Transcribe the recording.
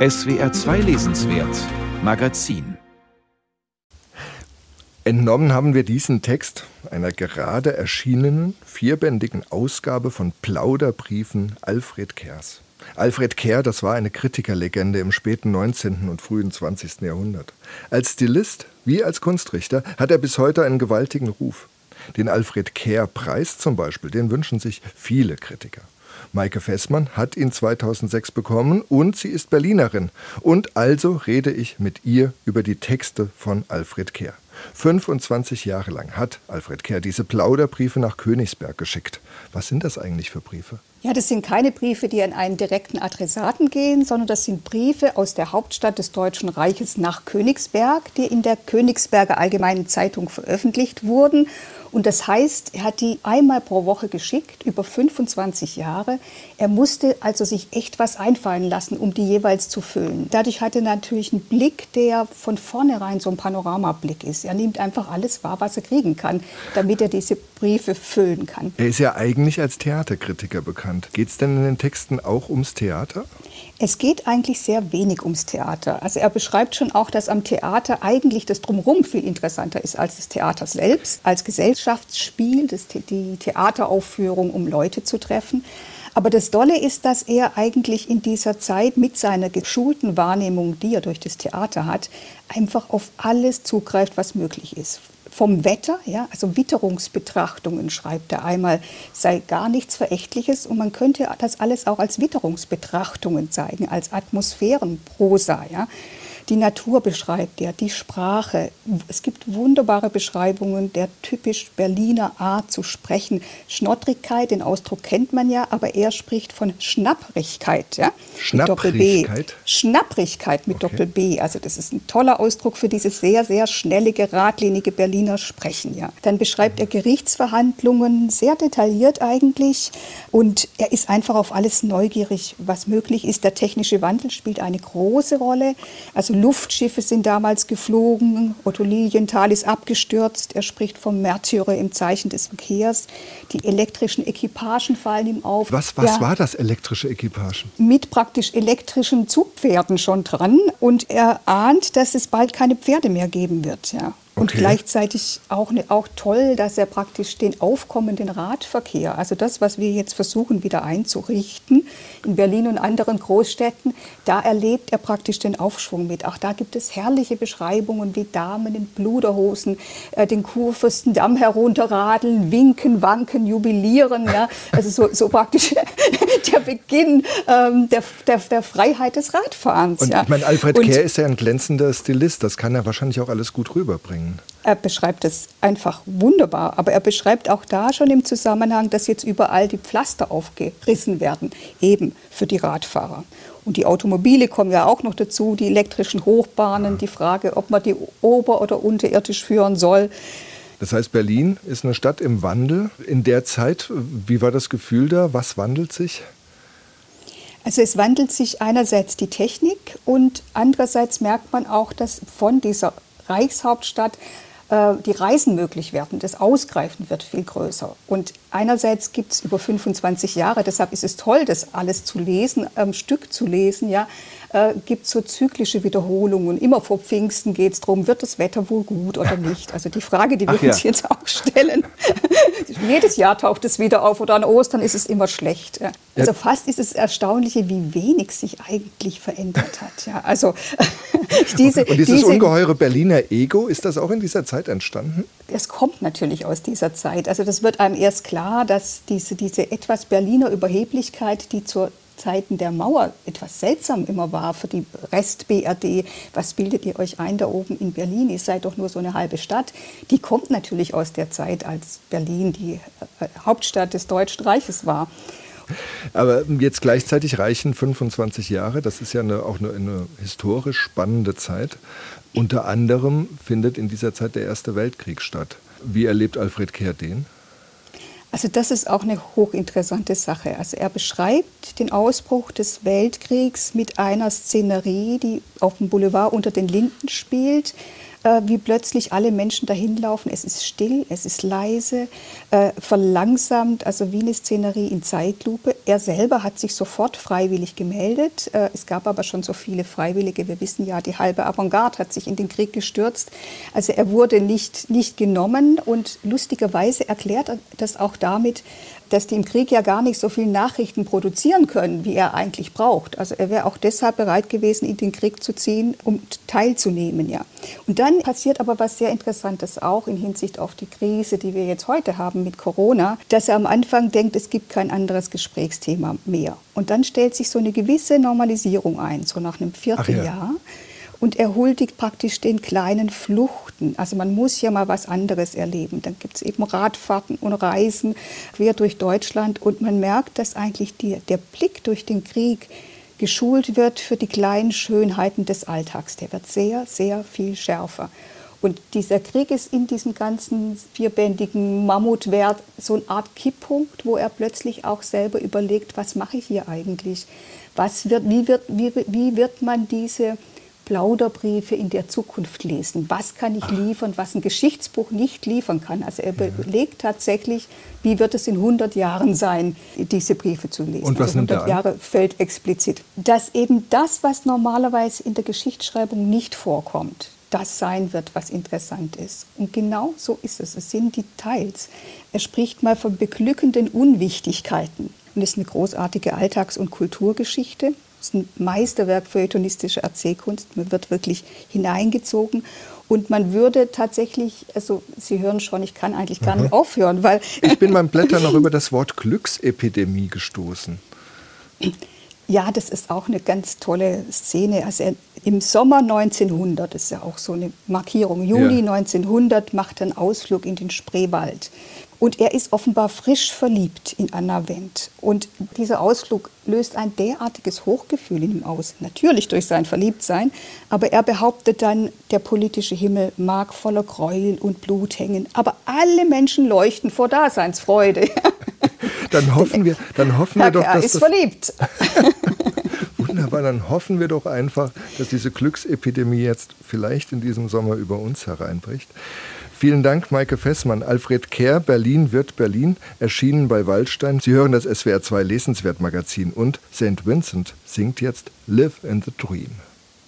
SWR 2 Lesenswert Magazin Entnommen haben wir diesen Text einer gerade erschienenen vierbändigen Ausgabe von Plauderbriefen Alfred Kers. Alfred Kerr, das war eine Kritikerlegende im späten 19. und frühen 20. Jahrhundert. Als Stilist wie als Kunstrichter hat er bis heute einen gewaltigen Ruf. Den Alfred Kerr-Preis zum Beispiel, den wünschen sich viele Kritiker. Maike Fessmann hat ihn 2006 bekommen und sie ist Berlinerin. Und also rede ich mit ihr über die Texte von Alfred Kerr. 25 Jahre lang hat Alfred Kerr diese Plauderbriefe nach Königsberg geschickt. Was sind das eigentlich für Briefe? Ja, das sind keine Briefe, die an einen direkten Adressaten gehen, sondern das sind Briefe aus der Hauptstadt des Deutschen Reiches nach Königsberg, die in der Königsberger Allgemeinen Zeitung veröffentlicht wurden und das heißt, er hat die einmal pro Woche geschickt, über 25 Jahre. Er musste also sich echt was einfallen lassen, um die jeweils zu füllen. Dadurch hatte er natürlich einen Blick, der von vornherein so ein Panoramablick ist. Er nimmt einfach alles wahr, was er kriegen kann, damit er diese Briefe füllen kann. Er ist ja eigentlich als Theaterkritiker bekannt. Geht es denn in den Texten auch ums Theater? Es geht eigentlich sehr wenig ums Theater. Also er beschreibt schon auch, dass am Theater eigentlich das Drumherum viel interessanter ist als das Theater selbst, als Gesellschaftsspiel, das, die Theateraufführung, um Leute zu treffen. Aber das Dolle ist, dass er eigentlich in dieser Zeit mit seiner geschulten Wahrnehmung, die er durch das Theater hat, einfach auf alles zugreift, was möglich ist vom Wetter, ja, also Witterungsbetrachtungen schreibt er einmal, sei gar nichts Verächtliches und man könnte das alles auch als Witterungsbetrachtungen zeigen, als Atmosphärenprosa. Ja. Die Natur beschreibt er, die Sprache. Es gibt wunderbare Beschreibungen der typisch Berliner Art zu sprechen. Schnottrigkeit, den Ausdruck kennt man ja, aber er spricht von Schnapprigkeit. Ja? Schnapprigkeit? Schnapprigkeit mit okay. Doppel B. Also das ist ein toller Ausdruck für dieses sehr, sehr schnelle, geradlinige Berliner Sprechen. Ja? Dann beschreibt er Gerichtsverhandlungen sehr detailliert eigentlich und er ist einfach auf alles neugierig, was möglich ist. Der technische Wandel spielt eine große Rolle. Also Luftschiffe sind damals geflogen, Otto Lilienthal ist abgestürzt, er spricht vom Märtyrer im Zeichen des Verkehrs. Die elektrischen Equipagen fallen ihm auf. Was, was ja, war das elektrische Equipagen? Mit praktisch elektrischen Zugpferden schon dran und er ahnt, dass es bald keine Pferde mehr geben wird. Ja. Und gleichzeitig auch, ne, auch toll, dass er praktisch den aufkommenden Radverkehr, also das, was wir jetzt versuchen wieder einzurichten in Berlin und anderen Großstädten, da erlebt er praktisch den Aufschwung mit. Auch da gibt es herrliche Beschreibungen, wie Damen in Bluderhosen äh, den Kurfürstendamm herunterradeln, winken, wanken, jubilieren. Ja? Also so, so praktisch der Beginn ähm, der, der, der, Freiheit des Radfahrens. Und ja. ich meine, Alfred Kehr ist ja ein glänzender Stilist, das kann er wahrscheinlich auch alles gut rüberbringen. Er beschreibt es einfach wunderbar, aber er beschreibt auch da schon im Zusammenhang, dass jetzt überall die Pflaster aufgerissen werden, eben für die Radfahrer. Und die Automobile kommen ja auch noch dazu, die elektrischen Hochbahnen, die Frage, ob man die ober- oder unterirdisch führen soll. Das heißt, Berlin ist eine Stadt im Wandel. In der Zeit, wie war das Gefühl da? Was wandelt sich? Also es wandelt sich einerseits die Technik und andererseits merkt man auch, dass von dieser Reichshauptstadt äh, die Reisen möglich werden. Das Ausgreifen wird viel größer. Und einerseits gibt es über 25 Jahre, deshalb ist es toll, das alles zu lesen, am Stück zu lesen, ja, äh, gibt so zyklische Wiederholungen. Immer vor Pfingsten geht es darum, wird das Wetter wohl gut oder nicht? Also die Frage, die wir Ach, uns ja. jetzt auch stellen. Jedes Jahr taucht es wieder auf oder an Ostern ist es immer schlecht. Ja. Also fast ist es Erstaunliche, wie wenig sich eigentlich verändert hat. Ja, also diese, Und dieses diese, ungeheure Berliner Ego, ist das auch in dieser Zeit entstanden? Es kommt natürlich aus dieser Zeit. Also das wird einem erst klar, dass diese, diese etwas Berliner Überheblichkeit, die zur Zeiten der Mauer etwas seltsam immer war für die Rest-BRD. Was bildet ihr euch ein da oben in Berlin? Ihr seid doch nur so eine halbe Stadt. Die kommt natürlich aus der Zeit, als Berlin die äh, Hauptstadt des Deutschen Reiches war. Aber jetzt gleichzeitig reichen 25 Jahre. Das ist ja eine, auch eine, eine historisch spannende Zeit. Unter anderem findet in dieser Zeit der Erste Weltkrieg statt. Wie erlebt Alfred Kehr den? Also das ist auch eine hochinteressante Sache. Also er beschreibt den Ausbruch des Weltkriegs mit einer Szenerie, die auf dem Boulevard unter den Linden spielt. Äh, wie plötzlich alle Menschen dahin laufen. Es ist still, es ist leise, äh, verlangsamt, also wie eine Szenerie in Zeitlupe. Er selber hat sich sofort freiwillig gemeldet. Äh, es gab aber schon so viele Freiwillige. Wir wissen ja, die halbe Avantgarde hat sich in den Krieg gestürzt. Also er wurde nicht, nicht genommen und lustigerweise erklärt er das auch damit, dass die im Krieg ja gar nicht so viel Nachrichten produzieren können, wie er eigentlich braucht. Also er wäre auch deshalb bereit gewesen, in den Krieg zu ziehen, um teilzunehmen, ja. Und dann passiert aber was sehr Interessantes auch in Hinsicht auf die Krise, die wir jetzt heute haben mit Corona, dass er am Anfang denkt, es gibt kein anderes Gesprächsthema mehr. Und dann stellt sich so eine gewisse Normalisierung ein, so nach einem Vierteljahr. Ja und er huldigt praktisch den kleinen Fluchten. Also man muss ja mal was anderes erleben. Dann gibt es eben Radfahrten und Reisen quer durch Deutschland und man merkt, dass eigentlich die, der Blick durch den Krieg geschult wird für die kleinen Schönheiten des Alltags. Der wird sehr, sehr viel schärfer. Und dieser Krieg ist in diesem ganzen vierbändigen Mammutwerk so eine Art Kipppunkt, wo er plötzlich auch selber überlegt, was mache ich hier eigentlich? Was wird, wie, wird, wie, wie wird man diese Plauderbriefe in der Zukunft lesen. Was kann ich liefern, was ein Geschichtsbuch nicht liefern kann? Also er überlegt tatsächlich, wie wird es in 100 Jahren sein, diese Briefe zu lesen. Und was also 100 Jahre fällt explizit. Dass eben das, was normalerweise in der Geschichtsschreibung nicht vorkommt, das sein wird, was interessant ist. Und genau so ist es. Es sind Details. Er spricht mal von beglückenden Unwichtigkeiten. Und es ist eine großartige Alltags- und Kulturgeschichte. Es ist ein Meisterwerk feuilletonistischer Erzählkunst. Man wird wirklich hineingezogen. Und man würde tatsächlich, also Sie hören schon, ich kann eigentlich gar nicht aufhören, weil. Ich bin beim Blättern noch über das Wort Glücksepidemie gestoßen. Ja, das ist auch eine ganz tolle Szene. Also im Sommer 1900, das ist ja auch so eine Markierung, Juli ja. 1900 macht er einen Ausflug in den Spreewald und er ist offenbar frisch verliebt in Anna Wendt. Und dieser Ausflug löst ein derartiges Hochgefühl in ihm aus. Natürlich durch sein Verliebtsein, aber er behauptet dann, der politische Himmel mag voller Gräuel und Blut hängen. Aber alle Menschen leuchten vor Daseinsfreude. Dann hoffen wir, dann hoffen wir doch, dass. Er ist verliebt. Wunderbar, dann hoffen wir doch einfach, dass diese Glücksepidemie jetzt vielleicht in diesem Sommer über uns hereinbricht. Vielen Dank, Maike Fessmann. Alfred Kehr, Berlin wird Berlin, erschienen bei Waldstein. Sie hören das SWR 2 Lesenswert Magazin und St. Vincent singt jetzt Live in the Dream.